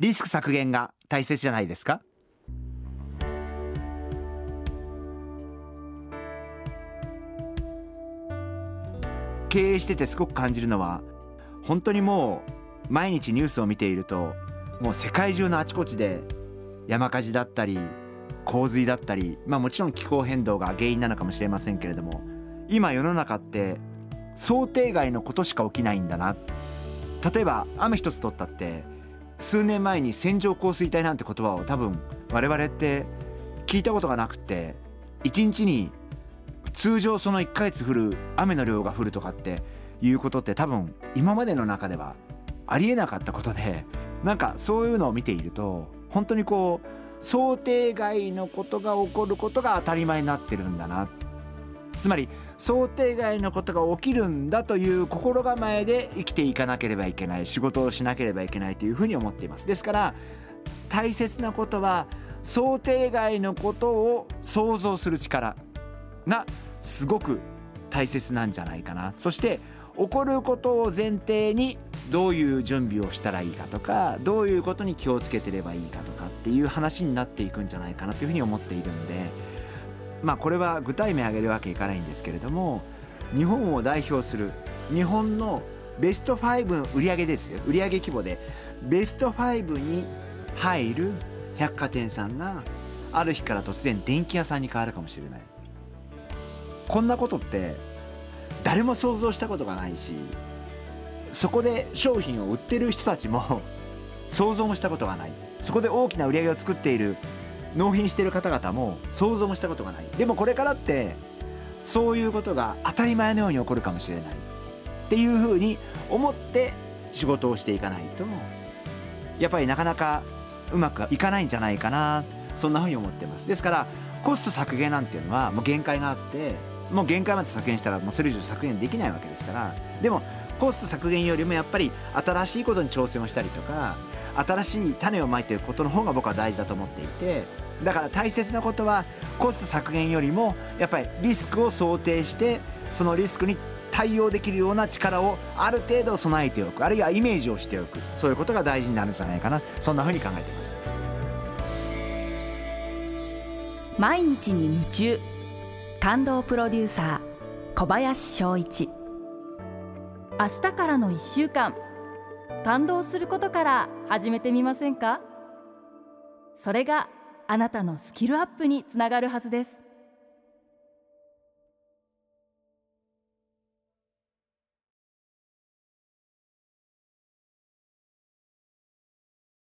リスク削減が大切じゃないですか？経営しててすごく感じるのは本当にもう毎日ニュースを見ているともう世界中のあちこちで山火事だったり洪水だったりまあもちろん気候変動が原因なのかもしれませんけれども今世の中って想定外のことしか起きないんだな。例えば雨一つ取ったって数年前に線状降水帯なんて言葉を多分我々って聞いたことがなくて1日に通常その1ヶ月降る雨の量が降るとかっていうことって多分今までの中ではありえなかったことでなんかそういうのを見ていると本当にこう想定外のことが起こることが当たり前になってるんだなって。つまり想定外のことが起きるんだという心構えで生きていかなければいけない仕事をしなければいけないというふうに思っています。ですから大切なことは想定外のことを想像する力がすごく大切なんじゃないかな。そして起こることを前提にどういう準備をしたらいいかとかどういうことに気をつけてればいいかとかっていう話になっていくんじゃないかなというふうに思っているんでまあこれは具体名挙げるわけいかないんですけれども日本を代表する日本のベスト5売上ですよ。売上規模でベスト5に入る百貨店さんがある日から突然電気屋さんに変わるかもしれない。こんなことって誰も想像したことがないしそこで商品を売ってる人たちも想像もしたことがない。そこで大きな売り上げを作っている納品している方々も想像もしたことがない。でもこれからってそういうことが当たり前のように起こるかもしれないっていうふうに思って仕事をしていかないとやっぱりなかなかうまくいかないんじゃないかなそんなふうに思ってます。ですからコスト削減なんていうのはもう限界があってもう限界まで削減したらもうそれ以上削減できないわけですからでもコスト削減よりもやっぱり新しいことに挑戦をしたりとか新しい種をまいていくことの方が僕は大事だと思っていてだから大切なことはコスト削減よりもやっぱりリスクを想定してそのリスクに対応できるような力をある程度備えておく。あるいはイメージをしておく。そういうことが大事になるんじゃないかな。そんなふうに考えています。毎日に夢中。感動プロデューサー小林翔一。明日からの1週間。感動することから始めてみませんか？それがあなたのスキルアップにつながるはずです。